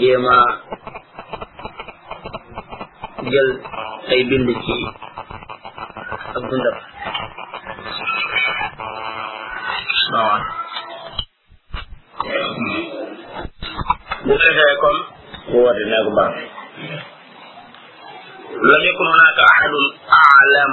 jéema jël ay bind ci ak dundam waaw bu fekkee kon bu woote naa ko baax lam yakun hunaka ahadun aalam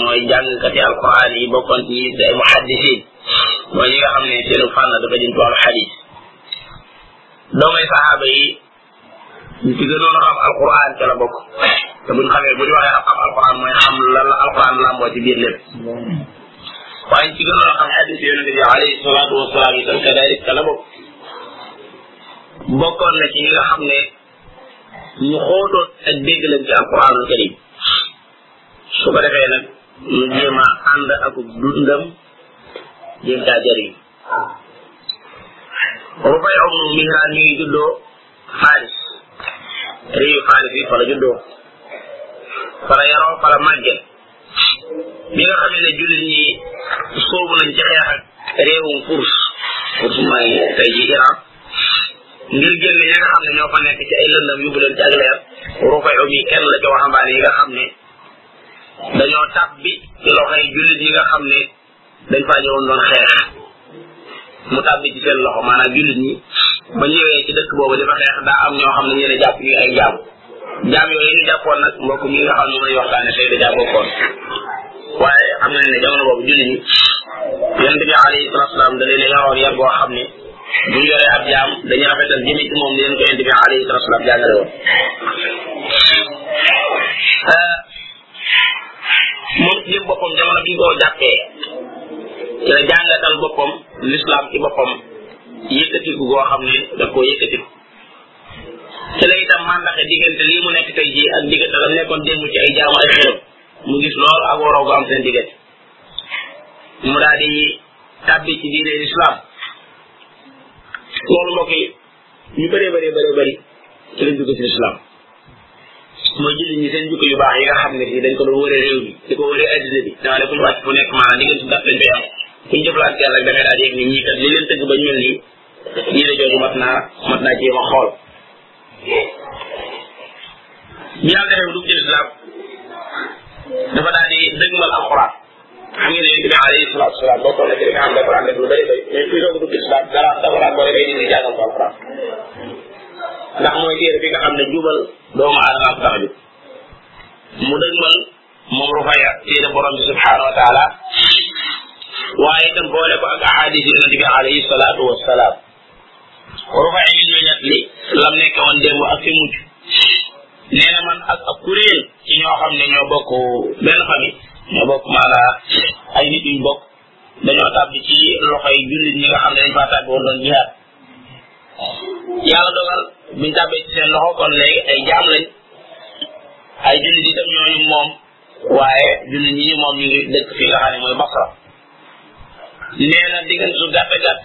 mooy jàngkati alquran yi bokkoon ci ñi ay muhaddisin mooy ñi nga xam ne seenu fànn dafa jëm ci wàllu xadis doomay saxaaba yi ñu ci gënoon a xam alquran ca la bokk te buñ xamee bu ñu waxee xam alquran mooy xam lan la alquran làmboo ci biir lépp waaye ci gënoon a xam xadis yonent bi alayhi salaatu wasalaam itam kadalik ca la bokk bokkoon na ci ñi nga xam ne ñu xóotoon ak dégg lañ ci alquranul karim su ko defee nag ñu jéem a ànd ak dundam jéem caa jëriñ Rufay ibnu Mihran mi ngi juddoo Faris réew Faris yi fa la juddoo fa la yaroo fa la màgge bi nga xam ne jullit ñi sóobu nañ ci xeex ak réewum Furs Furs mooy tey ji Iran ngir génn ñi nga xam ne ñoo fa nekk ci ay lëndam yóbbu leen ci ak leer rufay mi kenn la ci waxambaane yi nga xam ne dañoo tàbbi ci loxoy jullit yi nga xam ne dañ faa ñëwoon doon xeex mu tàbbi ci seen loxo maanaam jullit ñi ba ñëwee ci dëkk boobu di fa xeex daa am ñoo xam ne ñu ne jàpp ñu ay jaamu jaam yooyu ñu jàppoon nag mbokk mi nga xam ne mooy waxtaane tey dajaa bokkoon waaye xam nañ ne jamono boobu julli ñi yonente bi alayhi salatu salaam da leen a yaroon yar boo xam ne bu ñu yoree ab jaam dañuy rafetal jëme ci moom di leen ko yonente bi alayhi salatu salaam jàngale woon moom ci jëm boppam jamono bi ñu ko jàppee ci la jàngatal boppam l'islam ci boppam yëkkatiku goo xam ne daf koo yëkkatiku ci la itam màndaxe diggante lii mu nekk tey jii ak diggante la nekkoon démb ci ay jaamu ay xërëm mu gis lool ak waroo gu am seen diggante mu daal di tàbbi ci diine islam loolu mbokk yi ñu bëree bëree bëree bëri ci lañ dugg ci islam mooy jullit ñi seen jukko yu baax yi nga xam ne si dañ ko doon wëree réew bi di ko wëree addina bi dama ne fu ñu wàcc fu nekk maanaam diggante daf lañ koy am fu ñu jëflante yàlla rek da ngay daal di yëg ni ñii kat li leen tëgg ba ñu mel nii diine jooju mat naa mat naa jéem a xool bi yàlla defee dugg ci lislaam dafa daal di dëgmal alxuraan xam ngeen ne yonent bi alayhi salaatu salaam boo ko nekk nga xam dafa daan def lu bëri bëri mais kuy doog a dugg islam dara dafa daan boole ngay dindi jàngal ko alquran ndax mooy téere bi nga xam ne jubal doomu aadama ak tax a jub mu dëgmal moom rufaya téere borom bi subhanahu wa taala waaye itam boole ko ak ahadis yonent bi alayhi salaatu wassalaam rufaya mi ñu ñett li lam nekk woon démb ak fi mujj nee na man ak ak kuréel ci ñoo xam ne ñoo bokk benn famille ñoo bokk maanaa ay nit yu bokk dañoo tàbbi ci loxoy jullit ñi nga xam ne dañ faa tàbbi woon doon jihaad yàlla dogal buñ tàbbee ci seen loxo kon léegi ay jaam lañ ay jullit itam ñooñu moom waaye jullit ñi moom ñu ngi dëkk fii nga xam ne mooy Basra nee na diggante su gàtt gàtt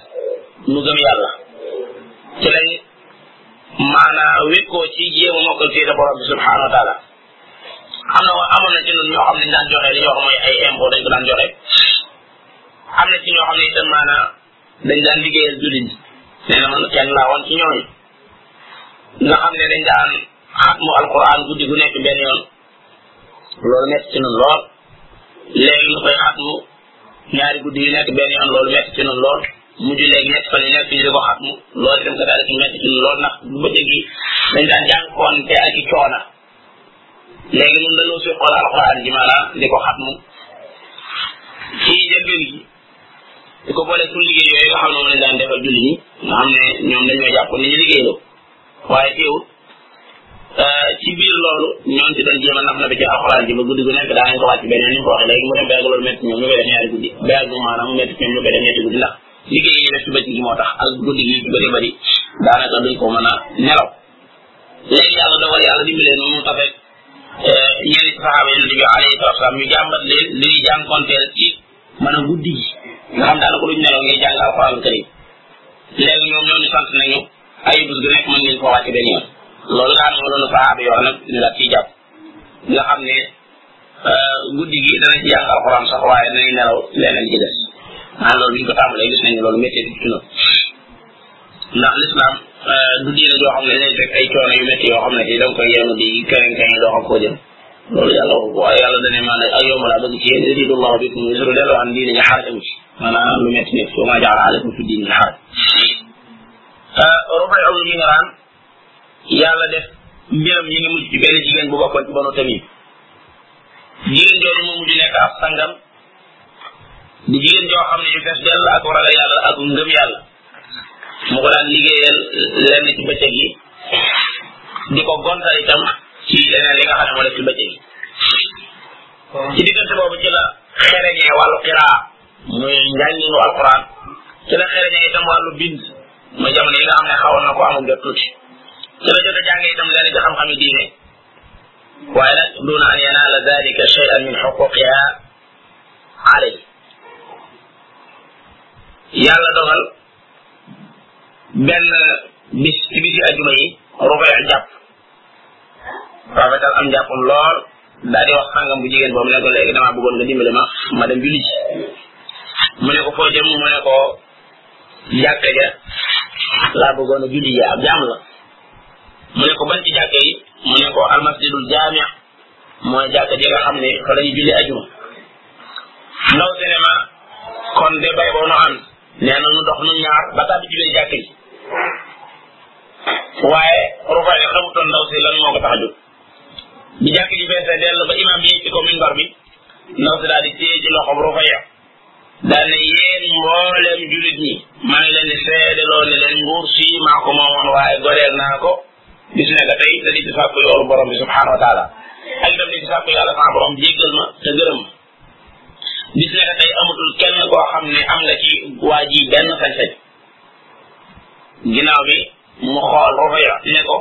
nu gëm yàlla ci lañ maanaa wékkoo ci jéem a mokkal fii da borom bi subhanahu wa taala am na amoon na ci ñun ñoo xam ne daan joxe li ñuy wax mooy ay impôt dañ ko daan joxe am na ci ñoo xam ne itam maanaa dañ daan liggéeyal jullit ñi nee na man kenn laa woon ci ñooñu nga xam ne dañ daan xatmu alquran guddi gu nekk benn yoon loolu metti ci nun lool léegi ñu koy xatmu ñaari guddi yu nekk benn yoon loolu metti ci nun lool mujj léegi ñett fan yu nekk ñu di ko xatmu loolu itam ka daal ci metti ci nun lool ndax bëccëg gi dañ daan jànkoonte ak i coona léegi ñun dañoo suqoon alquran ji maanaam di ko xatmu ci njëlbeen gi di ko boole suñu liggéey yooyu nga xam ne moom lañ daan defal julli ñi nga xam ne ñoom dañoo jàpp ni ñu liggéey loo waaye teewul ci biir loolu ñoom ci doon jéem a naf na bi ci alxuraan ji ba guddi gu nekk daanañ ko wàcc benn yoon ni ko waxee léegi mu dem ba yàgg loolu métti ñoom ñu koy def ñaari guddi ba yàgg maanaam mu métti ñoom ñu koy def ñetti guddi ndax liggéey yi ñu def ci bëccëg gi moo tax ak guddi gi ci bëri bëri daanaka duñ ko mën a nelaw léegi yàlla dogal yàlla dimbalee noonu mu tafeeg ñenn ci saxaaba yonent bi alayhi salaam ñu jàmbat leen luy jànkonteel ci maanaam guddi gi nga xam daanaka duñ nelaw ngay jàng alxuraan karim léegi ñoom ñoo ñu sant nañu ay bés gu nekk mën ngeen koo wàcce benn yoon loolu nga xam ne loolu saxaaba yoo nag ñu daal ciy jàpp nga xam ne guddi gi dana ci jàng alxuraan sax waaye danañ nelaw leneen ci des ah loolu bi ñu ko tàmbalee gis nañu loolu métti ci noonu ndax lislaam du diine joo xam ne dañuy teg ay coono yu métti yoo xam ne si da nga koy yenu di keneen keneen doo xam koo jëm loolu yàlla waxu ko waaye yàlla dane maanaam ak yow ma laa bëgg ci yéen yuridu llahu bikum yusru delloo xam diine ñu xaraj amu ci maanaam lu metti nekk wa maa jaala aleykum fi diine ñu xaraj rofay awlu ñu nga naan yàlla def mbiram ñu ngi mujj ci benn jigéen bu bokkoon ci banu tamit jigéen jooju moo mujj nekk ab sangam di jigéen joo xam ne ñu fees dell ak ragal yàlla ak ngëm yàlla mu ko daan liggéeyal lenn ci bëccëg yi di ko gontal itam ci leneen li nga xam ne moo def ci bëccëg yi ci diggante boobu ci la xereñee wàllu xiraa muy njànginu alquran ci la xereñee itam wàllu bind muy jamono yi nga xam ne xawoon na ko amul jot tuuti ci la jot a jàng itam lenn ci xam-xami diine waaye nag duna an yanaala dalika shay'an min xuquqiha xale yi yàlla dogal benn bis ci bisi ajuma yi rubay jàpp rafetal am jàppam lool daal di wax sàngam bu jigéen boobu ne ko léegi damaa bëggoon nga dimbali ma ma dem julli ji mu ne ko foo jëm mu ne ko jàkka ja laa bëggoon a julli ji ab jaam la mu ne ko ban ci jàkka yi mu ne ko almasjidul jaami mooy jàkka ji nga xam ne fa lañu julli ajuma ndaw si ne ma kon de bay boo nu ànd nee na nu dox nu ñaar ba tàbbi ci biir jàkk ji waaye rufa yi xamutoon ndaw si lan moo ko tax a jóg bi jàkk ji feesee dellu ba imam bi yëg ci ko minbar bi ndaw si daal di téye ci loxoom rufa ya daal ne yéen mbooleem julit ñi maa ngi leen di seedeloo ne leen nguur si maa ko moomoon waaye goreel naa ko bis ne ka tey da di ci sàkk yoolu borom bi subhanahu wa taala ak itam di ci sàkk yàlla sama borom jéggal ma te gërëm bis ne ka tey amatul kenn koo xam ne am nga ci waa ji benn sañ-sañ ginnaaw bi mu xool rufaya ne ko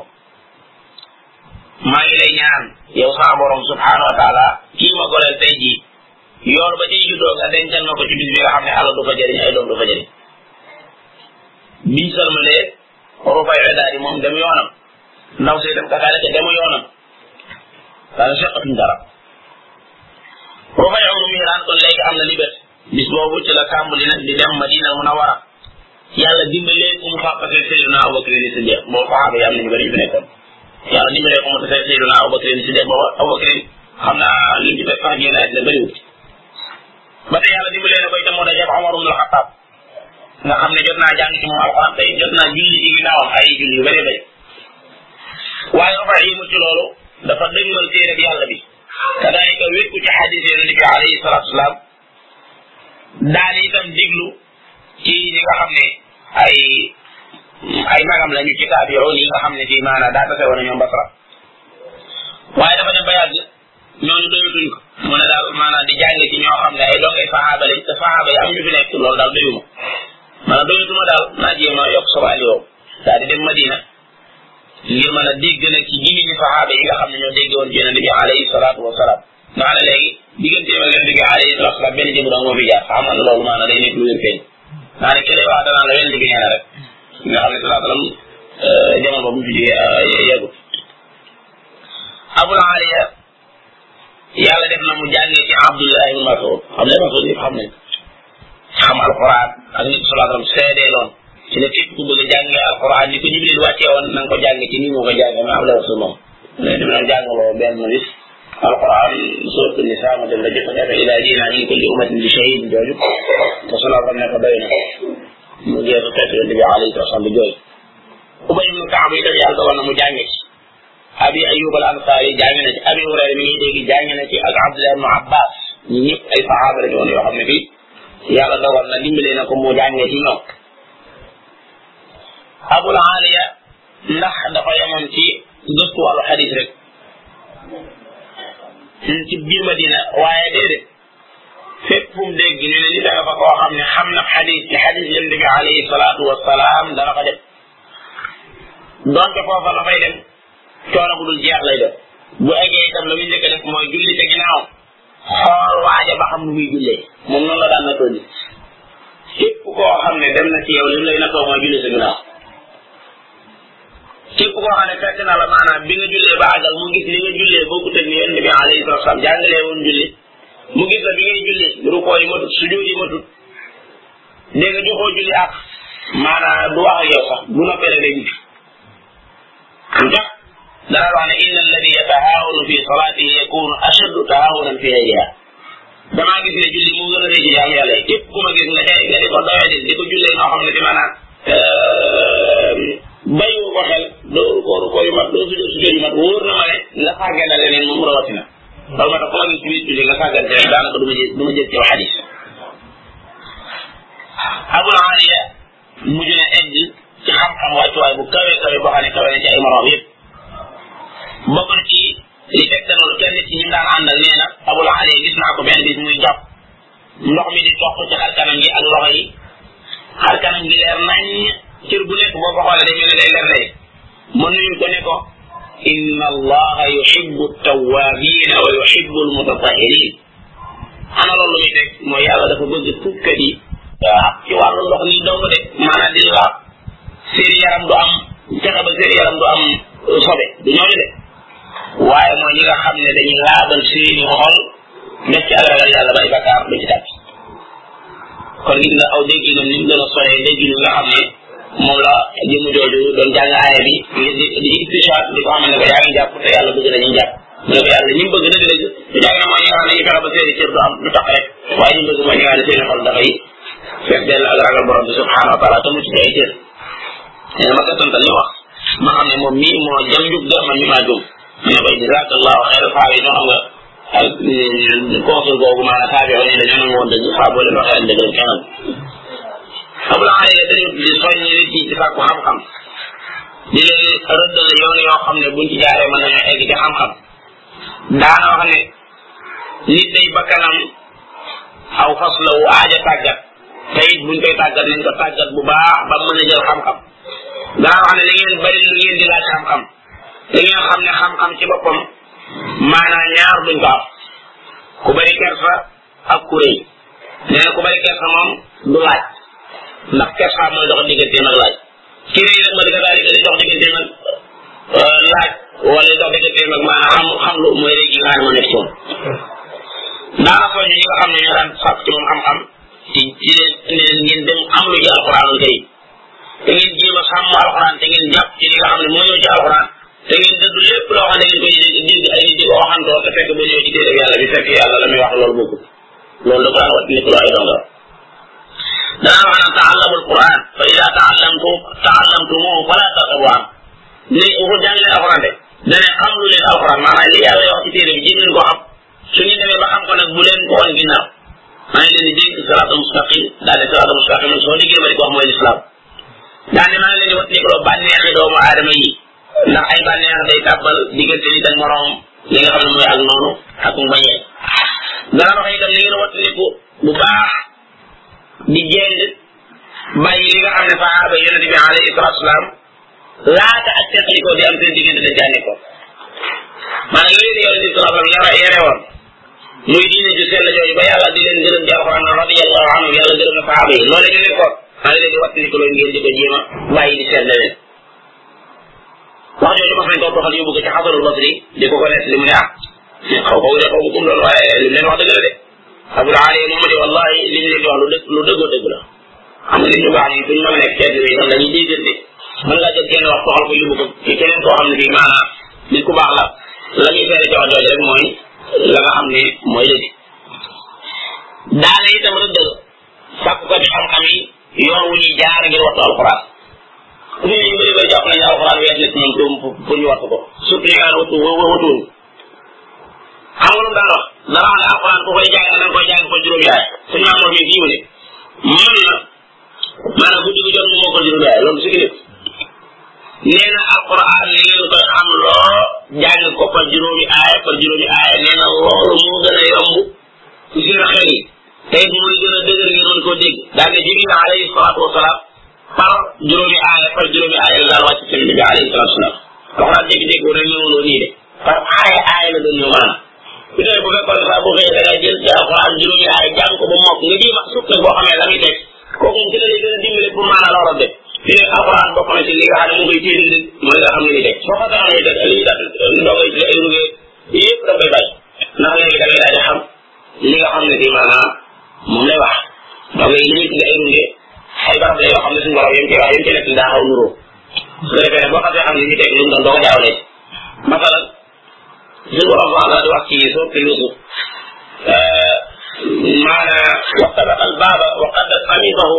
maa ngi lay ñaan yow sama borom subhanahu wa taala kii ma goreel tey ji yool ba cay juddoo nga dencal na ko ci bis bi nga xam ne alal du fa jëriñ ay doom du fa jëriñ biñ salmalee waru fay daal di moom dem yoonam ndaw si dem kakaale te demu yoonam daal seqatuñ dara waru fay amul miiraan kon léegi am na liberté bis boobu ci la tàmbali nag di dem Madina Munawara yàlla dimbalee ko mu fàqate Seydina Abubakar ni Siddiq boo saxaaba yi am nañu bëri yu fi nekkoon yàlla dimbalee ko mu tase Seydina Abubakar ni Siddiq booba Abubakar xam naa li ñu ci fekk sax génn àddina bëriwul ba tey yàlla dimbalee na koy demoo daje ak Omar ibn al-Khattab nga xam ne jot naa jàng ci moom alxuraan tey jot naa julli ci ginnaawam ay julli yu bëri bëri waaye ba pare yëmut ci loolu dafa dëgmal téere bi yàlla bi kadaalika wékku ci xadis yonent bi alayhi salaatu salaam daal itam diglu ci ñi nga xam ne ay ay magam lañu ci taabiroon yi nga xam ne fii maanaam daa tase woon ñoom basra waaye dafa dem ba yàgg ñooñu doyatuñ ko mu ne daal maanaam di jàng ci ñoo xam ne ay dongay saxaaba lañ te saxaaba yi am ñu fi nekk loolu daal doyuma maanaam doyatuma daal naa jéem a yokk sama aliyoo daal di dem Madina ngir mën a dégg nag ci jimi ñu saxaaba yi nga xam ne ñoo dégg woon ci yonente bi alayhi salaatu wasalaam ndax ne léegi digganteem ak yonente bi alayhi salaatu wasalaam benn jëm dong moo fi jaar xam nga loolu maanaam day nekk lu wér feeñ naa ne keneen wax danaa la yonente bi nee na rek nga xam ne salaa salaam jamono boobu mu fi jógee yàggut abul aliya yàlla def na mu jàngee ci abdullah ibn masud xam ne masud yëpp xam nañ xam alquran ak ni ko salaa sallam seedee loon ci ne képp ku bëgg a jàngee alquran ni ko jibril wàccee woon na nga ko jàngee ci ni moo ko jàngee ma abdullah rasul moom ne dem na jàngaloo benn bis alquran suratu nisa ma dem la jëkk def ila jina min kulli ummatin bi shahid jooju te salaa sallam ne ko doy na mu jeex fekk yonent bi alayhi salaam bi jooy ubay ibnu kaab itam yàlla dogal na mu jànge ci abi ayub al ansaari jànge na ci abi hurayra mi ngi dégg jànge na ci ak abdullah ibnu abbas ñi ñëpp ay sahaaba lañu woon yoo xam ne bii yàlla dogal na dimbalee na ko mu jànge ci ñoom abul aliya ndax dafa yemoon ci gëstu wàllu xadis rek ci biir madina waaye déedéet fépp fu mu dégg ñu ne li danga fa koo xam ne xam na xadis ci xadis yonent bi alayhi salaatu wasalaam dana fa dem donte foofa la fay dem coono bu dul jeex lay def bu eggee itam la muy njëkk a def mooy julli te ginnaaw xool waaja ba xam nu muy jullee moom noonu la daan na toll képp koo xam ne dem na ci yow lim lay na too mooy julli sa ginnaaw képp koo xam ne fekk na la maanaam bi nga jullee ba àggal mu gis li nga jullee boo ko tëg ni yonent bi alayhi salatu wasalam jàngalee woon julli mu gis la bi ngay julli rukoo yi matut sujud yi matut dégg nga joxoo julli ak maanaam du wax ak yow sax bu noppee rek day ñibbi ndax dana wax ne inna alladi yatahaawanu fi salaatihi yakunu ashaddu tahaawunan fi gayriha damaa gis ne julli moo gën a rëy ci jaamu yàlla yi képp ku ma gis nga xëy nga di ko doyadi di ko jullee noo xam ne bi maanaam bàyyiwoo ko xel doo ko ru ko yu mat doo sujjóot sujjóot yu mat wóor na ma ne nga sàggan na leneen moom rawatina loolu ma tax koo gis ci biir julli nga sàggan ci rek daanaka du ma jël du ma jël ci xadis abul aliya mujj na egg ci xam-xam wàccuwaay bu kawe kawe boo xam ne kawe na ci ay moroom yëpp bokk na ci li tegte loolu kenn ci ñi daan àndal nee na abul ali gis naa ko benn bis muy jàpp ndox mi di toq ci xar kanam gi ak loxo yi xar kanam gi leer nañ cër bu nekk boo ko xoolee day mel ne day leer day mën nañu ko ne ko inna allaha yuhibbu tawabina wa yuhibbu almutatahirin ana loolu muy teg mooy yàlla dafa bëgg tukkat yi waaw ci wàllu ndox nii dong de maanaam di laab seen yaram du am fexe ba seen yaram du am sobe du ñooñu de waaye mooy ñi nga xam ne dañuy laabal seeni xol def ci ak ragal yàlla bay bakkaar ba ci tàpp kon gis nga aw dégg na ni mu gën a soree dégg ni nga xam ne moom la jëmu jooju doon jàng aaya bi ngir di di di di ko xam ne ko yaa ngi jàpp te yàlla bëgg na ñu jàpp mu ne ko yàlla ñi mu bëgg dëgg dëgg du jàng na mooy ñi nga xam ne ñu fexe ba seeni cër du am lu tax rek waaye ñi mu bëgg mooy ñi nga xam ne seeni xol dafay fees dell ak ragal borom bi subhanahu wa taala te mu ci ay cër nee na ma settantal li wax ma xam ne moom mii moo jam jub ga man mi maa jum mu ne koy jazakallahu xayr faa yi ñoo xam nga ak consul boobu maanaam taabi woon dañoo nangu woon dëgg faa boo leen waxee ak dëgg rek kenn amul aay dañu di soññi nit ñi ci sàkku xam-xam di leen rëddal yoon yoo xam ne buñ ci jaaree mën nañoo egg ci xam-xam daana wax ne nit day bakkanam aw fas la wu aaja tàggat te it buñ koy tàggat nañ ko tàggat bu baax ba mën a jël xam-xam danaa wax ne da ngeen bari lu ngeen di laaj xam-xam da ngeen xam ne xam-xam ci boppam maanaam ñaar duñ ko am ku bari kersa ak ku rëy nee na ku bari kersa moom du laaj ndax kersa mooy dox digganteem ak laaj ki rëy nag ma di ko daal di dox digganteem ak laaj wala dox digganteem ak maanaam xam xam lu mooy rëy gi nga xam ne moo nekk ci moom daana soñu ñi nga xam ne ñoo daan sàkk ci moom xam-xam ci ci leen ngeen dem am lu ji alquranul karim te ngeen jéem a sàmm alxuraan te ngeen jàpp ci li nga xam ne moo ñëw ci alxuraan te ngeen dëddu lépp loo xam ne ngeen koy dégg ay nit di ko waxantoo te fekk ba ñëw ci téere yàlla bi fekk yàlla la muy wax loolu bokku loolu da ko daan wat ni ko ay donga danaa wax naan taallamu alquran fa ida taallamtu taallamtumuhu fala taqabu an ni waxul jàng leen alquran de dane xam lu leen alquran maanaam li yàlla wax ci téere bi jéem leen ko xam su ñu demee ba xam ko nag bu leen ko wan ginnaaw maa ngi leen di dénk siraat al mustaqim daal di siraat al mustaqim soo liggéey ma di ko wax mooy lislaam daal di maa ngi leen di wat ni ko bànneexi doomu aadama yi ndax ay bànneex day tàbbal diggante nit ak moroom li nga xam ne mooy ak noonu ak mbañeel dana wax itam li ngeen wat ni ko bu baax di jéng bàyyi li nga xam ne sahaaba yonente bi alayhi salatu wasalaam laata ak teqlikoo di am seen diggante dañ caa nekkoon maanaam li leen yonent bi sallallahu alayhi wa sallam yore woon muy diine ju sell jooju ba yàlla di leen gërëm ci alquran na radiyallahu anhu yàlla gërëm na sahaaba yi loolu ñu nekkoon maa ngi leen di wattandi ko loolu ngeen di ko jéem a bàyyi di seet leneen wax jooju mas nañ koo toxal yóbbu ko ci xadarul basri di ko ko nekk li mu ne ah xaw ko de xaw ma kum doon waaye li mu leen wax dëgg la de abul aali moom de wallahi li ñu leen di wax lu dëgg lu dëggoo dëgg la am na nit ñu baax ñi duñ mën a nekk kenn bi itam dañuy déggante mën ngaa jël kenn wax soxal ko yóbbu ko ci keneen koo xam ne bii maanaam nit ku baax la la ñuy seede ci wax jooju rek mooy la nga xam ne mooy dëgg daana itam rëddal sàkku ko ci xam-xam yi yoon wu ñuy jaar ngir wattu alxuraan nit ñi bëri bëri jàpp nañu alxuraan wees na ci ñoom pour ñu wattu ko surtout ñi nga xam ne wattu wattuwuñ xam nga lu mu daan wax dara wax ne alxuraan ku koy jàng nan koy jàng ko juróom yaay suñu maam moom yi fii mu ne mën na maanaam guddi gi jot mu moo ko juróom yaay loolu si nekk nee na alxuraan ni ngeen koy xam loo jàng ko par juróomi aaya par juróomi aaya nee na loolu moo gën a yomb ku si yor xel yi tey mooy gën a dëgër ngeen mën koo dégg daal ne jibril alayhi salaatu wasalaam par juróomi aaya par juróomi aaya la daal wàcc seen bi alayhi salaatu wasalaam wax naa dégg-dégg rek ñëwuloo nii de par aaya aaya la doon ñëw maanaam su dee bu fekkoon sax bu xëyee da ngay jël ci alquran juróomi aaya jàng ko ba mokk nga jéem a suuf nag boo xamee la muy teg kooku moom ci la lay gën a dimbale pour maanaam la war a def fi ne alquran bokk na ci li nga xam ne mu koy téye dëgg mooy nga xam ne li teg soo ko taxawee dëgg li dëgg ndongo yi ci ay yëpp da koy bàyyi ndax léegi da ngay daal di xam li nga xam ne bi maanaam moom lay wax da ngay nit nga ay runde ay barab la yoo xam ne suñu borom yem ci wax yem ci nekk daa xaw nuroo su ko defee nag boo xasee xam ne ñu teg lu mu doon doo ko jaawale masalan suñu borom wax naa di wax ci sourate Yusuf maana wa sabaqa al baaba wa qaddat qamisahu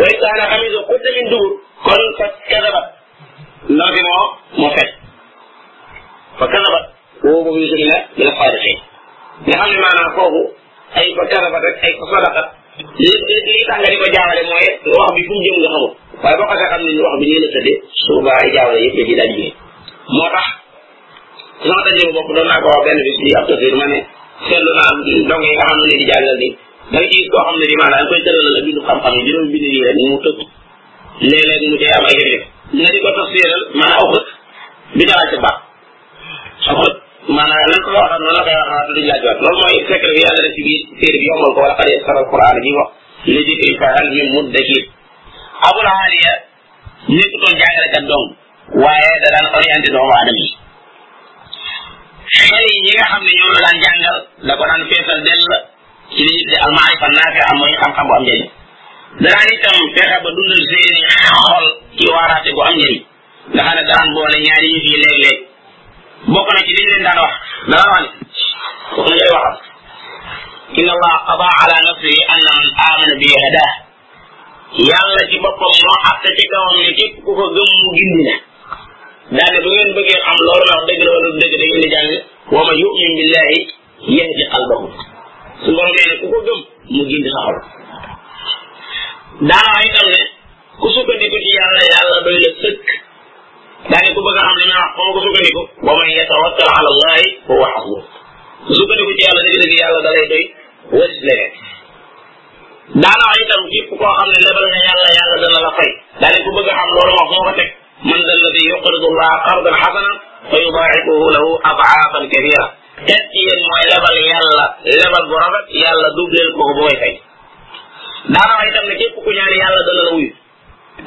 way kaana xamisu xudda min dubur kon fa kadabat ndaw si moo moo fen fa kadabat woo boobu yusuf la dina faadixee nga xam ne maanaam foofu ay fa kadabat rek ay fa sadaqat li li tax nga di ko jaawale mooy wax bi fu mu jëm nga xamul waaye boo xasee xam ne wax bi nii la tëddee suba ay jaawale yëpp la ji daal di moo tax ci sama daje bu bopp doon naa ko wax benn bis bi ab tafsir ma ne seetlu naa ndongo yi nga xam ne leen di jàngal di da nga gis koo xam ne di maanaam koy tëralal ak bindu xam-xam yi juróomi bind yi rek mu tëb léeg-léeg mu cay am ay jafe-jafe nga di ko tafsiral maanaam aw xët bi dara ci baax aw xët maanaam lan ko waxoon noonu la koy waxaat duñ laaj waat loolu mooy secret bi yàlla def ci biir téere bi yombal ko wala xale saral quran bi wax li di koy faral mi muddakir abul aliya nekk doon jàngalekat doom waaye da daan orienté doomu aadama yi xel yi ñi nga xam ne ñoom la daan jàngal da ko daan feesal dell ci li di al maarifa naafi am mooy xam-xam bu am njëriñ da daan itam fexe ba dundal seeni xol ci waaraate bu am njëriñ nga xam ne daan boole ñaari yëf yi léeg-léeg bokk na ci li ñu leen daan wax da daan wax ne kooku ngay waxal inna allah qada ala nafsihi anna man amana bi hadaah yàlla ci boppam moo àtte ci kawam ne képp ku ko gëm mu gindi la daane bu ngeen bëggee xam loolu ndax dëgg la wala du dëgg da ngeen di jàng wa man yumin billahi yahdi qalbahu su borom nee ne ku ko gëm mu gindi sa xol daana wax itam ne ku sukkandiku ci yàlla yàlla doy la sëkk daane ku bëgg a xam li may wax foo ko sukkandiku wa man yatawakkal ala allahi fa huwa hasbuh ku sukkandiku ci yàlla dëgg-dëgg yàlla da lay doy wës leneen daana wax itam képp koo xam ne lebal nga yàlla yàlla dana la fay daane ku bëgg a xam loolu wax moo ko teg man da alladi yuqridu allah qardan xasanan fa yudaacifuhu lahu adcaafan kabira tet ci yéen mooy lebal yàlla lebal bu rafet yàlla dubleel ko bu koy fay daana wax itam ne képp ku ñaan yàlla dana la wuyu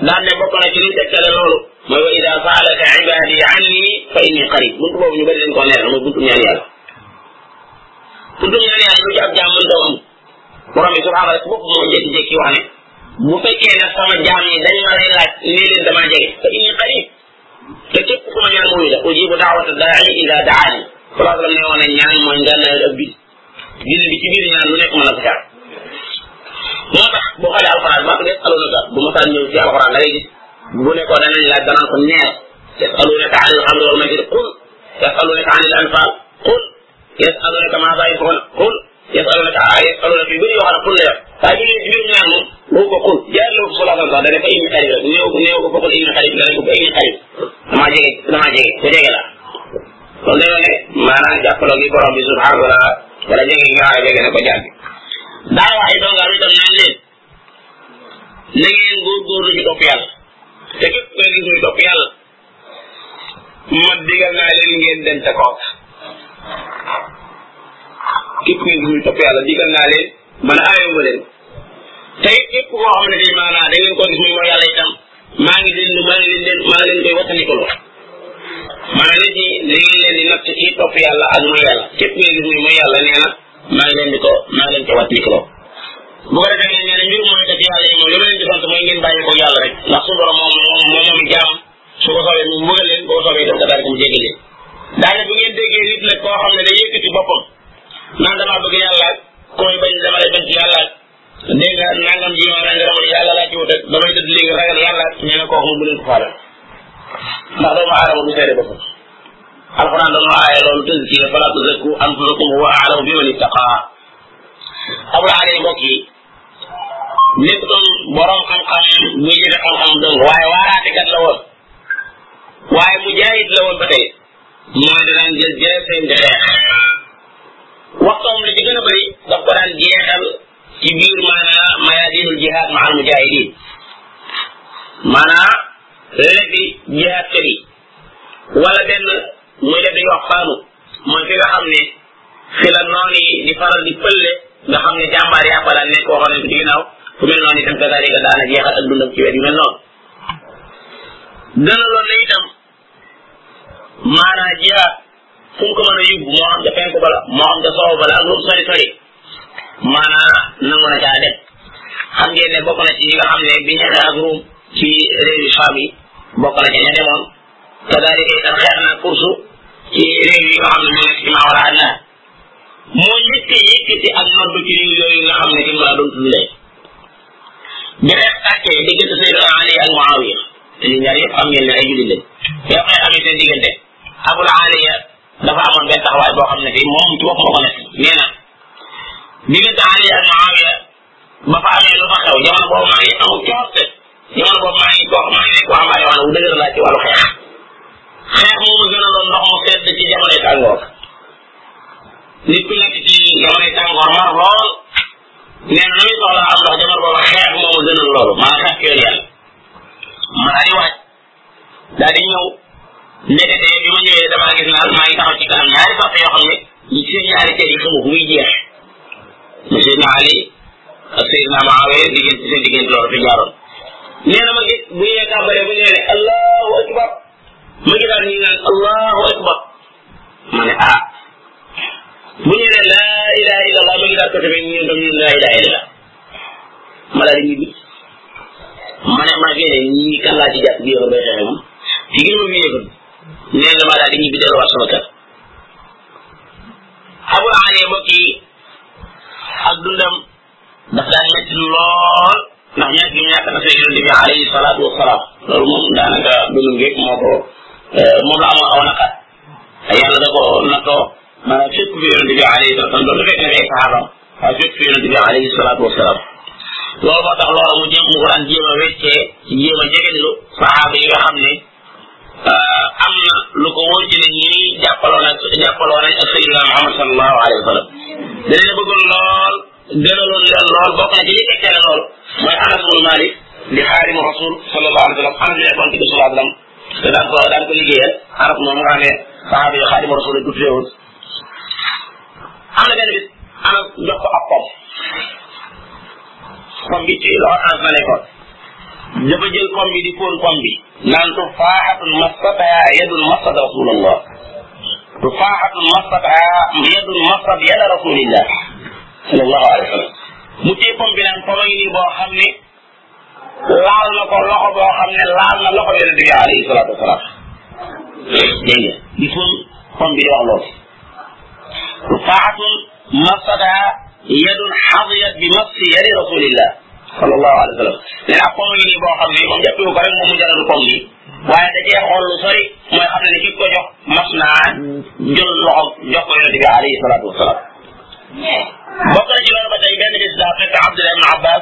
daan ne bokk na ci li tegtale loolu mooy wa ida saalaka ibadi anni fa inni qarib buntu boobu ñu bëri dañ koo leeral mooy buntu ñaan yàlla buntu ñaan yàlla lu ci ab jaam mën doo am borom bi subhaana wa bopp moo jékki-jékki wax ne bu fekkee nag sama jaam yi dañ ma lay laaj lii leen damaa jege te inni qarib te képp ku ma ñaan muy la ujibu daawata daai ila daani salaatu la ne woon ne ñaan mooy ngànnaay ak bil bil bi ci biir ñaan lu nekk mën a jaar moo tax boo xoolee alxuraan maa ko def aluna ka bu ma saan ñëw ci alxuraan da ngay gis bu nekkoon danañ laaj danaan ko neer yasalunaka anil xamri wal maisir qul yasalunaka anil anfal qul yasalunaka maa saa yunfiqoon xul yasalunaka ah yasalunaka yu bëri yoo xam ne xul la yor waaye bu ñëwee juróom ñaar moom boo ko xul jaar la ko sulaasam sax dana fa indi xarit rek néew ko néew ko fokkul indi xarit dana ko fa indi xarit damaa jege damaa jege ku jege la kon dañoo ne maanaam jàppaloo gi borom bi subhanahu wa taala wala jege gi nga xam ne jege na ko jàpp daa wax ay dongaam itam naan leen na ngeen góorgóorlu ci topp yàlla te képp koy gis muy topp yàlla man digal naa leen ngeen dem ca kaw képp ngeen di topp yàlla digal naa leen man aayuma leen tey képp koo xam ne tey maanaa da ngeen ko gis muy mooy yàlla itam maa ngi leen maa ngi leen maa ngi leen koy wattandikuloo maanaam nit ñi da ngeen leen di natt ci topp yàlla ak mooy yàlla képp ngeen gis muy mooy yàlla nee na maa ngi leen di ko maa ngi leen ko wat micro bu ko defee ngeen nee na mbir mooy def yàlla yi moom li ma leen di sant mooy ngeen bàyyi ko yàlla rek ndax su borom moom moom moom moom jaam su ko soobee mu mbugal leen boo soobee def ko daal mu jéggal leen daane bu ngeen déggee nit nag koo xam ne day yëkkati boppam naan damaa bëgg yàlla ak ku may bañ dama lay bañ ci yàlla ak dégg nga nangam ji ma nangam man yàlla laa ci wut ak damay dëdd léegi ragal yàlla ñu ne kooku moom bu leen ko faale ndax doomu aadama du seede boppam alquran dañu aaye loolu tëskiya fala tuzakku anfusakum huwa aalamu bi man ittaqaa abul aale mbokk yi nekk doon borom xam-xam muy jëfe xam-xam dong waaye waaraatekat la woon waaye mu jaayit la woon ba tey mooy da daan jël jëlee seen di xeex waxtoom la ci gën a bëri daf ko daan jeexal ci biir maanaa mayaadinul jihaad ma al mujahidin maanaa lebi jihaad kër yi wala benn muy def dañuy wax faanu mooy fi nga xam ne fi la noon yi di faral di pëlle nga xam ne jàmbaar yaa fa daan nekk waxoon nañ ko ci ginnaaw fu mel noonu itam kazalika daana jeexal ak dundam ci wet yu mel noonu dana loolu la itam maanaa jihaad fu mu ko mën a yóbbu moo xam ca penku bala moo xam ca soow bala ak lu mu sori sori maanaa nangu na caa dem xam ngeen ne bokk na ci ñi nga xam ne bi ñu xeex ak ruum ci réew yu Saam yi bokk na ci ña demoon te daal di koy xeex na kursu ci réew yi nga xam ne ñoo nekk ci Maawara moo njëkk a yëkkati ak noddu ci réew yooyu nga xam ne ci laa doon tudd léegi bi xeex tàkkee diggante Seydina Ali ak Muawiya te ñu ñaar yëpp xam ngeen ne ay jullit lañ yoo xeex amee seen diggante Abul Aliya dafa amoon benn taxawaay boo xam ne fii moom ci bopp moo ko nekk nee na diggante Ali ak Muawiya ba fa amee lu fa xew jamono boobu maa ngi amul coor te jamono boobu maa ngi koo maa ngi nekk waxambaane yoo xam ne bu dëgër laa ci wàllu xeex xeex moomu gën a doon ndox mu sedd ci jamonoy tàngoor nit ku nekk ci jamonoy tàngoor mar lool nee na muy soxlaa am ndox jamono boobu xeex moomu gënal loolu maa xeex yoon yàlla maa di waaj daal di ñëw ndekete bi ma ñëwee damaa gis naan maa ngi taxaw ci kanam ñaari sopp yoo xam ne ñu ci ñaari cër yi xamu fu muy jeex mu Seydina Ali ak Seydina Maawiya diggante seen diggante loolu fi jaaroon nee na ma gis bu ñëwee kàmbare bu ñëwee ne allahu akbar ma gisaat ñu naan allahu akbar ma ne ah bu ñëwee ne laa ilaha illallah ma gisaat ko tamit ñu ne laa ilaha illallah ma daal di ñibbi ma ne ma génne ñii kan laa ci jàpp bi yëfal bay xeexe moom ci gën ma bi yëfal nee na ma daal di ñibbi delluwaat sama kër abu aane mbokk yi ak dundam daf daan metti lool ndax ñàkk gi ñàkk na fee yonente bi alayhi salaatu wasalaam loolu moom daanaka dundum géeg moo ko moom la amoon aw naqar te yàlla da ko nattoo maanaam fépp fi yonente bi alayhi salaatu wasalaam doon fekk na ay saxaabam waaye fépp fi yonente bi alayhi salaatu wasalaam loolu moo tax loola mu jéem mu ko daan jéem a weccee ci jéem a jegeñlu saxaaba yi nga xam ne am na lu ko wóor ci ne ñii jàppaloo nag jàppaloo nañ ak sayyidina Muhammad sallallahu alayhi wa sallam da leen a bëggoon lool gënaloon leen lool bokk na ci li fekkee lool mooy Anas bun Malik di xaarimu rasul sallallahu alayhi wa sallam am na nekkoon ci bisu te daan ko daan ko liggéeyal arab moom nga xam ne saxaaba yi xaadimu rasul lañ ko tuddee woon am na benn bis ana jox ko ab pom pom bi ci loxo ans la nekkoon dafa jël pom bi di fóon pom bi naan tufaaxatun masataha yadun masat rasulallah tufaaxatun masataha yadun masat yada rasulillah sallallahu alayhi wa sallam mu téye pom bi naan pom a ngi nii boo xam ne laal na ko loxo boo xam ne laal na loxo yonente bi alayhi salaatu wasalaam dégg nga gis moom fam bi di wax loolu rufaaxatun masada yadun xadiyat bi massi yadi rasulillah sallallahu alayhi wa sallam nee naa pom yi boo xam ne moom jàppewu ko rek moom mu jaral pom bi waaye da cee xool lu sori mooy xam ne ne ki ko jox mas naa jël loxo jox ko yonente bi alayhi salaatu wasalaam bokk na ci loolu ba tey benn bis daa fekk Abdullah ibn Abbas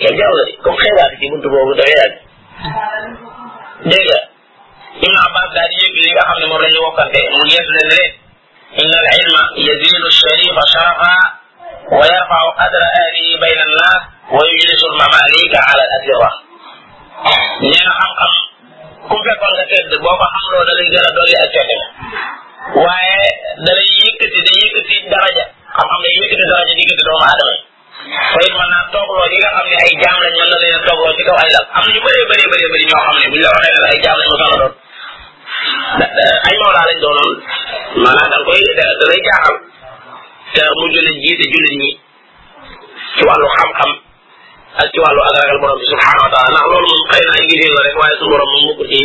kenn jaru la di comme xeebaat ci buntu boobu dafay yàgg dégg nga Ibn Abbas daal di yëg li nga xam ne moom la ñu wokkante mu yees leen leen inna al ilma yazilu sharifa sharafa wa yarfau qadra ahlihi bayna annas wa yujlisu al mamalika ala al asira nee na xam-xam ku fekkoon nga tedd boo ko xam loo da lay gën a dolli ak tedd waaye da lay yëkkati da yëkkati daraja xam-xam day yëkkati daraja diggante doomu aadama yi te it mën naa toogloo ñi nga xam ne ay jaam lañ mën na leen a toogloo ci kaw ay lal am na ñu bëree bëree bëree bëri ñoo xam ne buñ la waxee ne la ay jaam lañ mos a doon ay mawlaa lañ doonoon maanaam da nga koy da da lay jaaxal te mu jullit jiite jullit ñi ci wàllu xam-xam ak ci wàllu ak ragal borom bi subhanahu wa taala ndax loolu moom xëy na ay gisee la rek waaye suñu borom moom mukk ci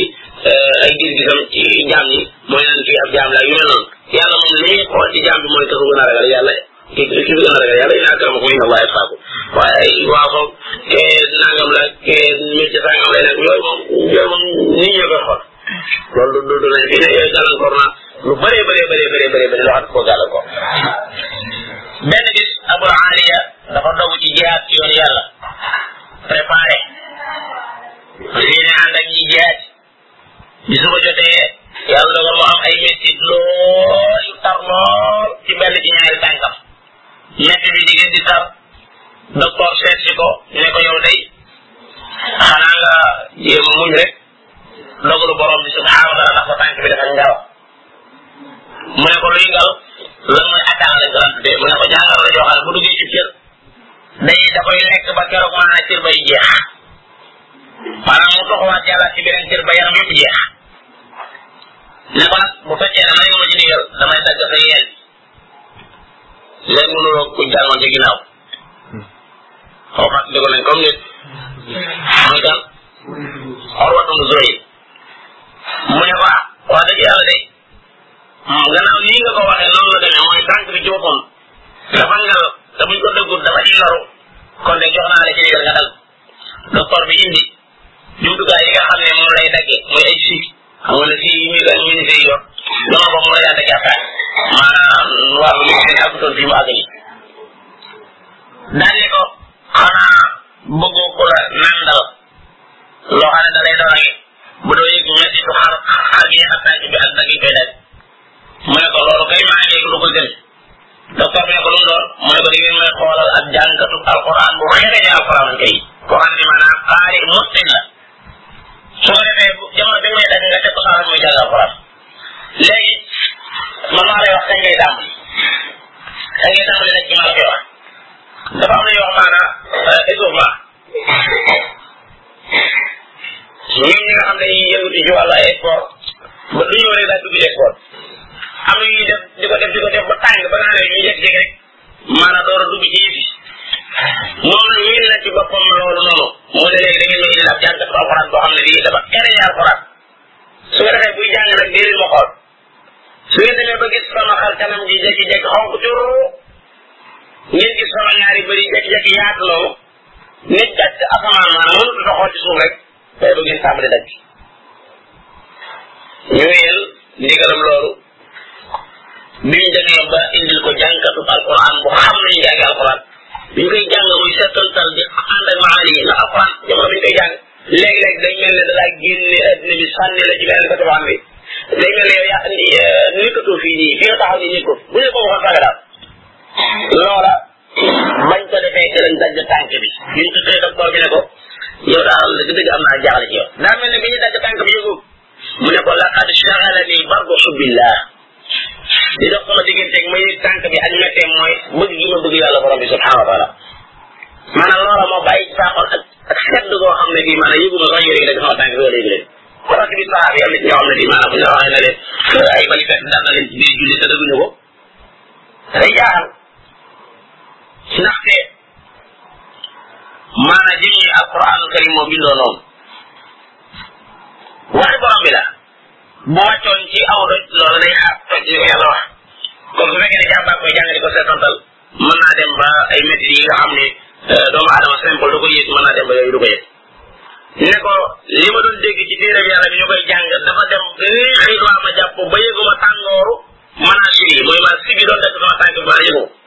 ay gis-gisam ci jaam yi mooy leen kii ab jaam la yu mel noonu yàlla moom li muy xool ci jaam bi mooy ka ko gën a ragal yàlla ki ki fi gën a ragal yàlla ina akramakum inda allahi atqaakum waaye waa ko nangam la métier sangam lay nag yooyu moom yooyu moom nit ñoo koy xool loolu du du nañ fi ne yooyu gàllankoor na lu bëree bëree bëree bëree bëree bëri loo xam ko gàllankoor benn bis abu aliya dafa dogu ci jihaad ci yoon yàlla préparé fas yéene ànd ak ñi jihaad bi suba jotee yàlla dogal mu am ay méttit lool yu tar lool ci benn ci ñaari tànkam métti bi di gën di tar docteur seet si ko ne ko yow day xanaa nga jéem muñ rek dogalu borom bi subhanahu wa taala ndax sa tànk bi dafa ngelaw mu ne ko luy ngal lan mooy attaque lañ ko daan tuddee mu ne ko jàngoro la joo xam ne bu duggee ci cër day da koy lekk ba keroog maanaam cër bay jeex maanaam mu toxawaat jàllaat ci beneen cër ba yaram yëpp jeex ne ko nag bu fekkee ne may nga ma ci ndigal damay dagg sa yeel bi léegi mu nuroo kuñ jàngoon ci ginnaaw xaw fàttaliku nañ comme nit muy kan xorwatum zoy mu ne ko ah wax dëgg yàlla de gannaaw nii nga ko waxee noonu la demee mooy tànk bi ci boppam dafa ngal te buñ ko dëggul dafa ci loru kon de jox naa la ci ndigal nga dagg docteur bi indi jumtukaay yi nga xam ne moom lay daggee muy ay si xam nga ne si ñu ko ministre yi yor dama ko mën a yàgg a jàppaat maanaam waa bi ñu ak tool bi mu àgg yi daane ko xanaa bëggoo ko la nandal loo xam ne da lay doon ak bu doo yëg ñetti du xar xar gi ak tànk bi ak dagg yi koy dagg mu ne ko loolu kay maa ngi lu ko gën docteur bi ne ko lu mu doon mu ne ko di ngeen may xoolal ak jàngatu alquran bu xeexee ci alquran kay koo xam ne maanaam xaari mustin la su ko defee jamono bi ngay dagg nga teg ko saa muy jàng alquran léegi man maa lay wax kañ ngay tàmbali kañ ngay tàmbali nag ci maa la koy wax dafa am lu ñuy wax maanaam étouffement ñun ñi nga xam ne dañuy yëngu ci wàllu ay sport ba du ñëw rek daal dugg ci sport am na ñuy def di ko def di ko def ba tàng ba naa ne ñu yegg rek maanaam door a dugg ci yëf yi moom lu miin na ci boppam loolu noonu mu ne léegi da ngeen may indil ab jàng alxuraan boo xam ne bii dafa tere alxuraan su ko defee buy jàng nag déedéet ma xool su ngeen demee ba gis sama xar kanam gi jekki-jekki xonk jur ngeen gis sama ñaari bëri jekki-jekki yaatu noonu ne jàkk asamaan maanaam mënut a xool ci suuf rek day ba ngeen tàmbali daj ñu wéyal ndigalam loolu bi ñu demee ba indil ko jàngkatu alquran bu xam nañu jàngi alquran bi ñu koy jàng muy settantal di ànd ak maali yi ndax alquran jamono bi ñu koy jàng léeg-léeg day mel ne da laa génne adduna bi sànni la ci beneen côté boo xam ne day mel ne yow yaa indi nekkatoo fii nii fi nga taxaw nii nekkoo bu ñu ko waxoon saga daal loola bañ ko defee ci lañ dagg tànk bi biñ ko tëjee docteur bi ne ko yow daal dëgg dëgg am naa jaaxle ci yow daa mel ne bi ñu dagg tànk bi yëgoo mu ne ko laqad shagalani bardu xubbillah di dox sama digganteeg ma yëg tànk bi ak metteem mooy bëgg gi ma bëgg yàlla borom bi subhanahu wa taala maanaam loola moo bàyyi ci saa xol ak ak sedd goo xam ne bii maanaam yëguma sax yëre yi dañ sama tànk bi wala yëg leen wala ci biir saxaaba yi am na ci ñoo xam ne bii maanaam bu ñu la waxee ne leen su ay bali fekk dal na leen ci biir julli te dëgguñu ko day jaaxal ndaxte maana ji ñuy alquran karim moo bindoo noonu waxi borom bi la bu wàccoon ci aw doj loolu day xaar toj li ko yàlla wax kon su fekkee ne jàmbaar koy jàng di ko seetantal mën naa dem ba ay métti yi nga xam ne doomu aadama simple du ko yëg mën naa dem ba yooyu du ko yëg ne ko li ma doon dégg ci téere bi yàlla bi ñu koy jàng dafa dem nii xëy ma jàpp ba yëguma tàngooru mën a siri mooy ma si bi doon def sama tànk ba yëgu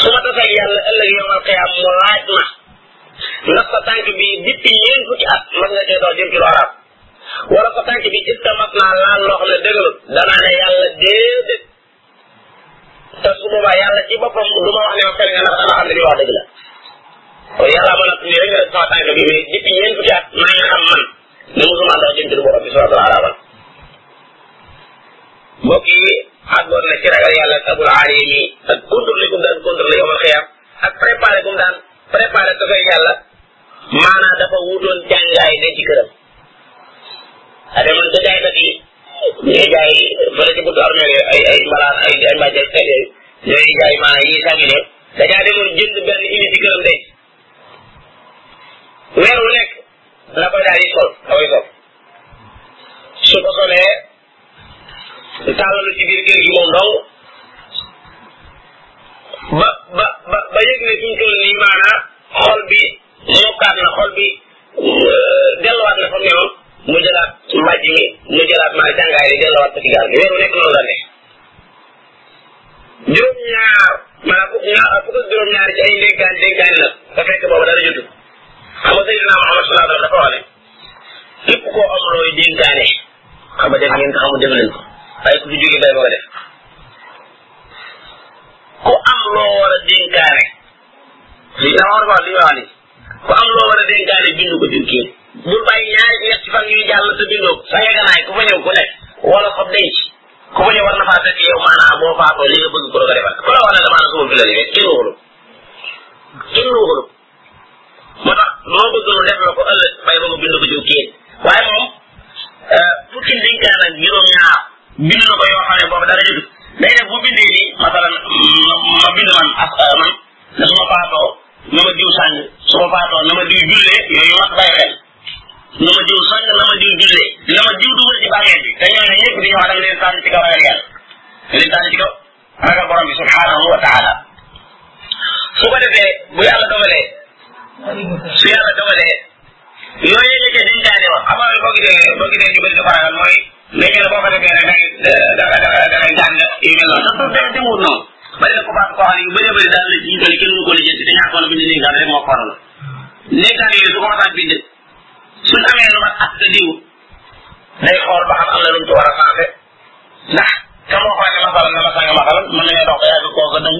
su ma tasee ak yàlla ëllëg yowmal qiyaam mu laaj ma ndax sa tànk bi dippi ñeen fukki at mën nga cee dox jëm ci lu araam wala sa tànk bi est-ce que mat naa laal loo xam ne dëggalu danaa ne yàlla déedéet te su boobaa yàlla ci boppam du ma wax ne ma fen nga ndax dana xam ne li wax dëgg la kon yàlla ma nag nii rek nga def sama tànk bi mais dippi ñeen fukki at maa ngi xam man ne musuma daw jëm ci lu borom bi subhanahu wa taala araamal mbokk yi àggoon na ci ragal yàlla ak abul aali mi ak contrôlé gum daan contrôlé yowmal xiyaam ak préparé gum daan préparé ko fay yàlla maanaa dafa wutoon jàngaay ne ci këram a demoon sa jaay kat yi ñuy jaay fële ci buntu armée yi ay ay mbalaan ay ay mbàjj ak xel yooyu ñooy jaay maanaa yi sàngi ne dajaa demoon jënd benn indi ci këram denc weer wu nekk la koy daal di sol da koy sol su ko solee tàllalu ci biir kër gi moom dong ba ba ba ba yëg ne fi mu toll nii maanaa xol bi mokkaat na xol bi delluwaat na fa mu newoon mu jëlaat mbàjj mi mu jëlaat maa jàngaay li delluwaat ko ci gaal gi weeru nekk noonu la ne juróom-ñaar maanaam fukk ñaar fukk ak juróom-ñaar ci ay ndénkaan ndénkaan la ba fekk booba dara jotul xam nga Seydina Muhammad sallallahu alayhi wa sallam dafa wax ne képp koo am looy dénkaane xam nga def ngeen ko xamul def leen ko waaye ku fi jógee day bëgg a def ku am loo war a dénkaane li dama war a wax li ma wax ni ku am loo war a dénkaane bind ko ci kii bul bàyyi ñaari ñett fan yuy jàll sa bindoo sa ngeganaay ku fa ñëw ku nekk wala ko denc ku fa ñëw war na faa fekk yow maanaam boo faatoo li nga bëgg ko doog a defal ku la wax ne la maanaam suma fi la liggéey kenn waxulu kenn waxulu moo tax loo bëgg nu def la ko ëllëg bay ba nga bind ko ci kii waaye moom fukki ndinkaan ak juróom-ñaar bind na ko yoo xam ne boobu dara jëtu léegi nag bu bindee nii masalan ma bind man as man na suma faatoo na ma diw sàng su ma faatoo na ma diw jullee yooyu wax bàyyi xel na ma diw sàng na ma diw jullee na ma diw dugal ci bàmmeel bi te ñooñu ñëpp di wax dama leen tànn ci kaw ragal yàlla da leen tànn ci kaw ragal borom bi subhanahu wa taala su ko defee bu yàlla dogalee su yàlla dogalee yooyu la ca dañ daane wax xam nga boo gisee boo gisee ñu bëri di ko ragal mooy dañu ne boo ko defee rek da ngay da da da da ngay jàng yu mel noonu dafa dem di wut noonu bari na ko faatu koo xam ne yu bëree bëri daal la jiital kenn mënu ko lijjanti te ñàkkoon bind nii daal rek moo ko waral nekkaan yooyu su ko waxtaan bind suñ amee lu mat at te diw day xool ba xam am na lu mu ci war a sensé ndax ka ma waxoon ne masalan na ma sanga masalan mën nañoo dox ba yàgg kooku dañ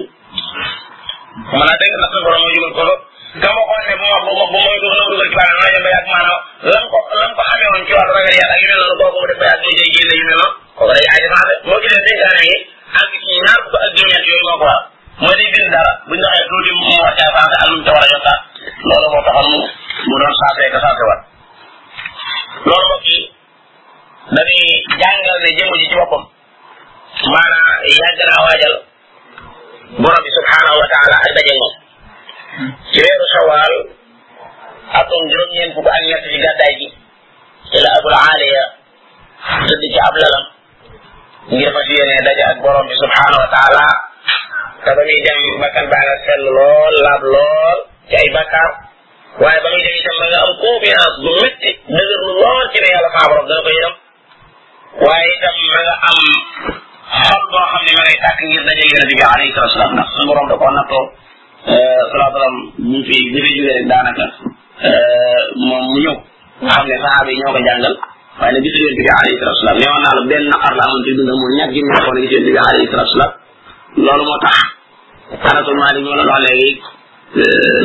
mën naa dégg ndax suñu borom moo jugal kooku ka ma waxoon ne bu ma bu ma bu ma dugal dugal ci bàmmeel mën nañoo ba yàgg maanaam lan ko lan ko xamee woon ci wàllu ragal yàlla ak yu mel noonu kooku mu def ba yàgg mu jëy génne yu mel noonu kooku day aay defaa moo gisee dénkaane yi ak ci ñaar ko ak juróom-ñett yooyu moo ko waral mooy day bind dara bu ñu waxee tuuti mu war caa saase ak lu mu ca war a yokkaat loolu moo taxoon mu mu doon saasee ka saase war loolu mbokk yi dañuy jàngal ne jëmm ji ci boppam maanaam yàgg naa waajal borom bi subhaanahu wa taala ak daje moom ci weeru sawaal atum juróom-ñeent fukk ak ñett ci gàddaay gi ci la abul aaliya tëdd ci ab lalam ngir fas yéene daje ak borom bi subhaanahu wa taala te ba muy dem bakkan baa nga sell lool laab lool ci ay bakkaar waaye ba muy dem itam ma nga am confiance bu métti dëgër lu lool ci ne yàlla saa borom dana ko yërëm waaye itam ma nga am xol boo xam ne ma ngay tàkk ngir daje yonente bi alayhi salatu salaam ndax suñu borom da koo nattoo salaa salaam ñu fi ñu fi jógee rek daanaka moom mu ñëw nga xam ne saxaaba yi ñoo ko jàngal waaye nag gisul yonente bi alayhi salatu salaam neewoon naa la benn naqar la amoon ci dundam mooy ñàkk gi mu nekkoon gis yonente bi alayhi salatu salaam loolu moo tax saratul maa di ñoo doon wax léegi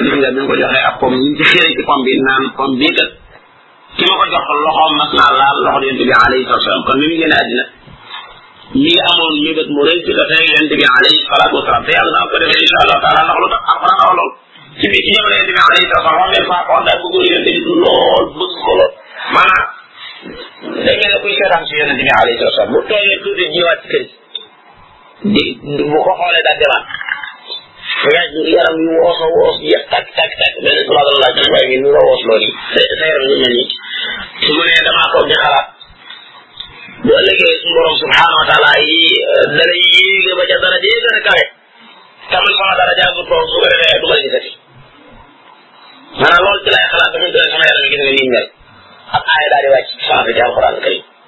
gis nga bi nga ko joxee ak pom ñu ci xëre ci pom bi naan pom bii kat ki ma ko jox loxoom mas naa laal loxo yonent bi alayhi salatu wasalaam kon bi mu génne àddina mi ngi amoon mébét mu rëy ci dafay yonent bi alayhi salatu wasalaam te yàlla naa ko defee insha allah taala ndax lu tax alquran wax lool ci biir ci jamono yonent bi alayhi salatu wasalaam wax faa ko daa bëgg yonent bi lool bëgg ko lool maanaam day mel ne kuy seetaan si yonent bi alayhi salatu wasalaam bu tooyee tuuti jiwaat ci kër gi di bu ko xoolee daal demaat nga yaram yu woos a woos yëpp tak tak tak benn tubaab la laaj waaye ngi nu la woos loolu yi sa sa yaram yu mel ni su mu nee damaa toog di xalaat bu ëllëgee suñu borom subhanahu wa taala yi dala yéege ba ca dara jee gën a kawe tamit sama dara jaa bu toog su ko defee du ma la gisati maanaam loolu ci lay xalaat ba mu doon sama yaram gis nga nii mel ab aaya daal di wàcc ci saafara ci alquran karim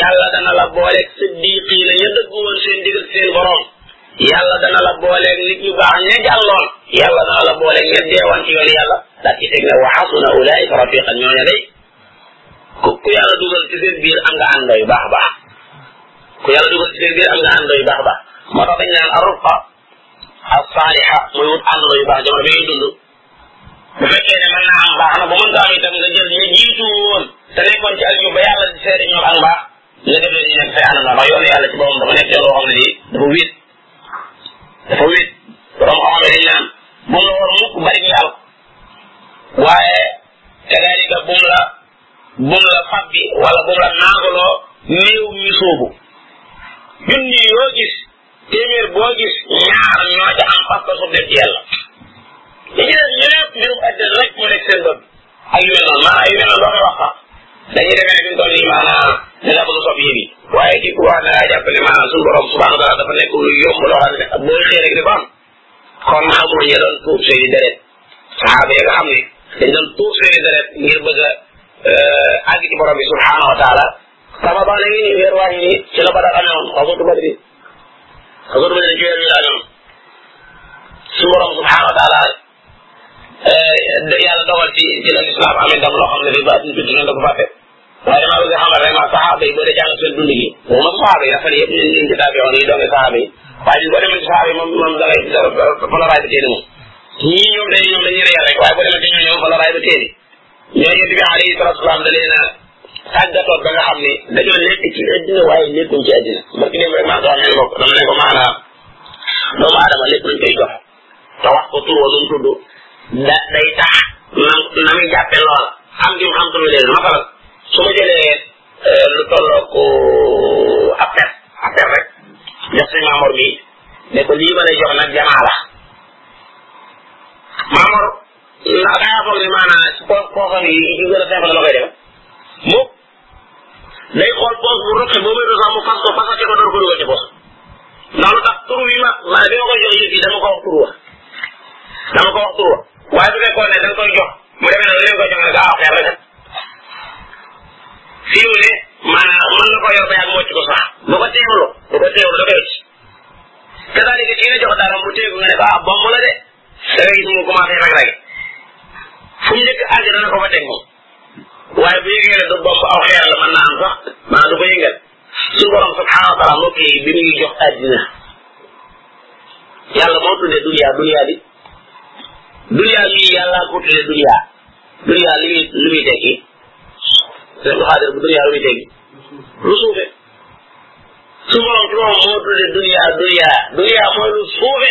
yàlla dana la booleeg siddiqiina ya dëggu woon seen digg ak seen borom yàlla dana la booleeg nit ñu baax ña jàlloon yàlla dana la booleeg ña deewoon ci yoon yàlla daal ci teg ne wa xasuna ulaika rafiqa ñooña day ku ku yàlla dugal ci seen biir am nga àndo yu baax a baax ku yàlla dugal ci seen biir am nga àndo yu baax a baax moo tax dañ naan arruqa as saaliha muy wut àndo yu baax jamono bi ngay dund bu fekkee ne mën naa am baax na bu mën ko am itam nga jël ña jiitu woon te nekkoon ci alju ba yàlla di seede ñoom ak mbaax nga def leen ñu nekk fay anam la ndax yoonu yàlla ci boppam dafa nekk loo xam ne lii dafa wéet dafa wéet borom xam ne dañ naan bu mu la war mukk bari ñu al waaye kadalika bu mu la bu mu la fabbi wala bu mu la naagaloo néew ñu sóobu junni yoo gis téeméer boo gis ñaar ñoo ca am pas-pasu dem ci yàlla li ci des ñu nekk mbirum àddina rek mu nekk seen bopp ak yu mel noonu maanaam yu mel noonu doo wax sax dañuy demee fi mu toll nii maanaam da ngaa bëgg a soppi yëf yi waaye kii ku wax da ngaa jàpp ne maanaam suñu borom subhanahu wa taala dafa nekk lu yomb loo xam ne boo xëy rek di ko am kon xamul ña doon tuub seen i deret saxaaba yi nga xam ne dañ doon tuub seen i deret ngir bëgg a àgg ci borom bi subhanahu wa taala sama baa ngi nii weer waa ngi nii ci la Badar amee woon xasootu Badri xasootu Badri ci weer wi la amee woon su borom subhanahu wa taala yàlla dogal ci ci la lislaam amee ndam loo xam ne fii ba suñ tudd nañ ko fàtte waaye damaa bëgg a xamal rek ma saxaaba yi boo dee jàng seen dund gi moom ma saxaaba yi dafa ne yëpp ñun ñun ci taabi yoon yi doonge saxaaba yi waaye ñun boo demee ci saxaaba yi moom moom da ngay fa la raay ba téere moom ñii ñoom day ñoom dañuy réer rek waaye boo demee ci ñoom ñoom fa la raay ba téere ñooñu bi alayhi salaatu salaam da leen a tàggatoon ba nga xam ne dañoo nekk ci àddina waaye nekkuñ ci àddina parce que dem rek maa ko waxee mbokk dama ne ko maanaam doomu aadama lépp luñ koy jox te wax ko tur wa nu mu tudd da day tax na na muy jàppee loola xam gi mu xam tur bi léegi masalan su ma jëlee lu tolloog ab per ab per rek jox si Maamoor bi ne ko lii ma lay jox nag jamaa la Maamoor ndax da ngaa foog ne maanaam po poosam yi yi gën a simple la koy def mukk day xool poos bu ruqe boo may sax mu fas ko fasate ko door ko dugal ci poos ndax lu tax tur wi ma ma bi ma koy jox yëf yi dama ko wax tur wa dama ko wax tur wa waaye su fekkoon ne da nga koy jox mu demee nag li nga koy jox nag ah xeer la kat fii mu ne maanaam mën na ko yor ba yàgg mocc ko sax du ko teewlu du ko teewlu da koy ci kadaalika kii la jox dara mu teegu nga ne ko ah bomb la de da ngay gis mu commencé rag rag fu mu njëkk àgg dana ko fa teg moom waaye bu yëgee ne du bopp aw xeer la mën naa am sax maanaam du ko yëngal su borom subhanahu wa taala mbokk yi bi muy jox àddina yàlla moo tuddee dunia dunia bi dunia bi yàlla ko tuddee dunia dunia li muy li muy tekki seen xaadir bu dunia lu muy tekki lu suufe su borom ci moom moo tuddee dunia dunia dunia mooy lu suufe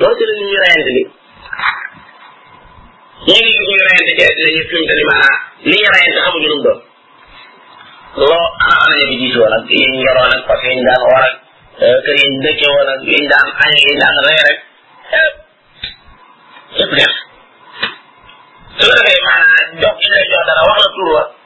loolu ci la nit ñi reyante ni ñi ngi gis ñu reyante ci àddina ñëpp fi mu toll nii maanaam li ñu reyante xamuñu lu mu doon loo ana ana ñu fi jiitu woon ak yi ñu yoroon ak parce que yi ñu daan war ak kër yi ñu dëkkee woon ak yi ñu daan añ yi ñu daan reer rek yëpp def su ko defee maanaam jox gi lay jox dara wax la tur wa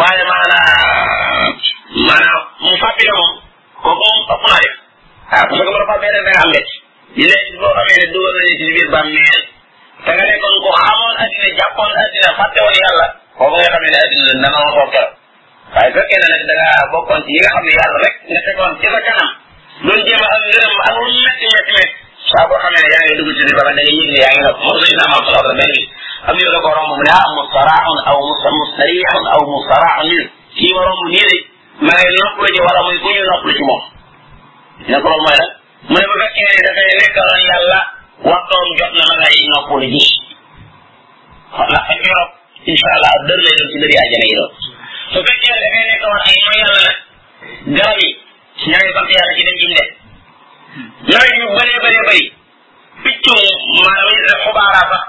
waaye maanaam maanaam mu fàbbi la moom kooku moom ëpp naa def waaw parce que bu la fàbbee rek da nga am lekk di lekk boo xamee ne dugal nañu ci biir bàmmeel te nga nekkoon ko xamoon addina jàppoon addina fàtte woon yàlla kooku nga xam ne addina dana ma toog keroog waaye fekkee ne nag da nga bokkoon ci yi nga xam ne yàlla rek nga tegoon ci sa kanam doon jéem a am ngërëm ak lu metti metti metti saa boo xamee ne yaa ngi dugg ci li bala da ngay yëg ne yaa ngi nopp moom suñu naan am solo la benn bi am ñu da ko romb mu ne ah mustaraxun aw musta mustarixun aw mustaraxun min kii ma romb nii de ma ngay nopp la ci wala muy ku ñu nopp la ci moom ne ko loolu mooy lan mu ne bu fekkee ne dafay nekkaloon yàlla waxtoom jot na ma ngay nopp la ji kon nag ak Europe incha allah dër lay doon ci dëri àjjana yi doon su fekkee ne dafay nekkaloon ay mooy yàlla nag garab yi ña ngay sant yàlla ci dem gi ñu dem nawet yu bëree bëree bëri piccum maanaam xubaara sax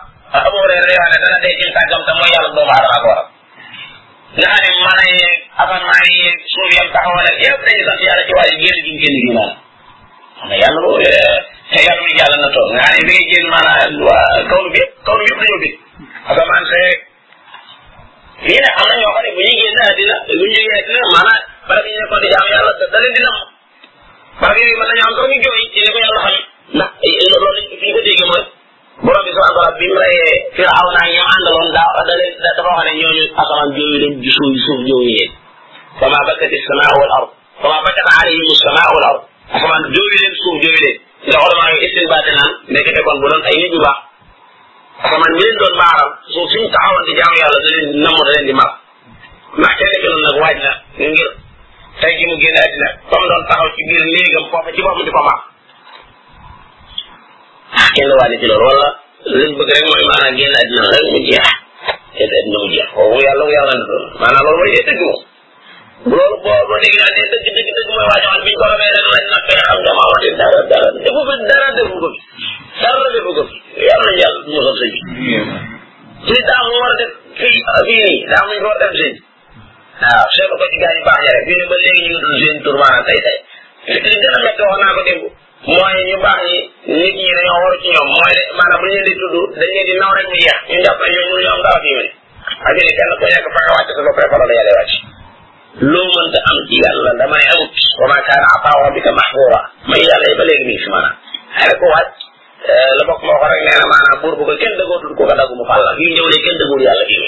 Abu Hurayra day wax ne dana dee ci tàggam te mooy yàlla doomu aadama ko waral nga xam ne mën a yeeg asamaan yeeg suuf yam taxawal ak yëpp dañuy sant yàlla ci wàllu génn gi génn gi maanaam xam ne yàlla boobu te yàlla muy yàlla na toog nga xam ne bi ngay génn maanaam waa kaw bi yëpp kaw bi yëpp dañoo bég asamaan seeg lii nag am na ñoo xam ne bu ñuy génn àddina bu ñu jógee àddina maanaam barab yi nekkoon di jaam yàlla da leen di nam barab yooyu mën nañu am sax ñu jooy ci li ko yàlla xam ndax loolu fi ñu ko déggee mooy borom bi subhanahu wa taala bi mu reyee firaw naa ñoom àndaloon daa da leen dafa wax ne ñooñu asamaan jooyu leen di suuf suuf jooyu leen fama bakati samaa wal ard kama batat alayhim samaa wal ard asamaan jooyu leen suuf jooyu leen nga ulamaa yi istinbaate naan nekkete kon bu doon ay nit ñu baax asamaan mi leen doon baaral suuf suñu taxawoon di jaamu yàlla da leen namm da leen di mar ndax kenn ci noonu nag waaj na ngir tey ji mu génn àddina fa mu doon taxaw ci biir néegam foofa ci boppam di ko mar ah kenn waaj na ci loolu wala liñ bëgg rek mooy maanaam génn àddina rek mu jeex génn àddina mu jeex kooku yàlla yàlla na doon maanaam loolu mooy dëgg moom loolu boobu léegi daal ne dëgg dëgg dëgg mooy waajo xam biñ ko xamee rek lañ nappee xam nga maa wante dara dara defu fi dara defu ko fi dara defu ko fi yàlla nañ yàlla musal sëñ bi daa mu war a def fii fii nii daa muñ ko war a def sëñ waaw seetlu ko ci gars yi baax ña rek fii ne ba léegi ñu ngi dul seen tur maanaam tey tey li gën a métti wax naa ko démb mooy ñu baax ñi nit ñi dañoo war ci ñoom mooy ne maanaam bu ñu leen di tudd dañ leen di naw rek mu jeex ñu jàpp ay ñoom ñoom daaw fi mu ne ak ni kenn ku nekk fa nga wàcc sa bopp rek fa la yàlla wàcc loo mënta am ci yàlla dama ne amut wa ma kaana ataa rabbika mahzura may yàlla yi ba léegi mi ngi fi maanaam xëy ko wàcc la bokk moo ko rek nee na maanaam buur bu ko kenn dëggootul ko ko daggu mu fàll la fii ñëw ne kenn dëggul yàlla fii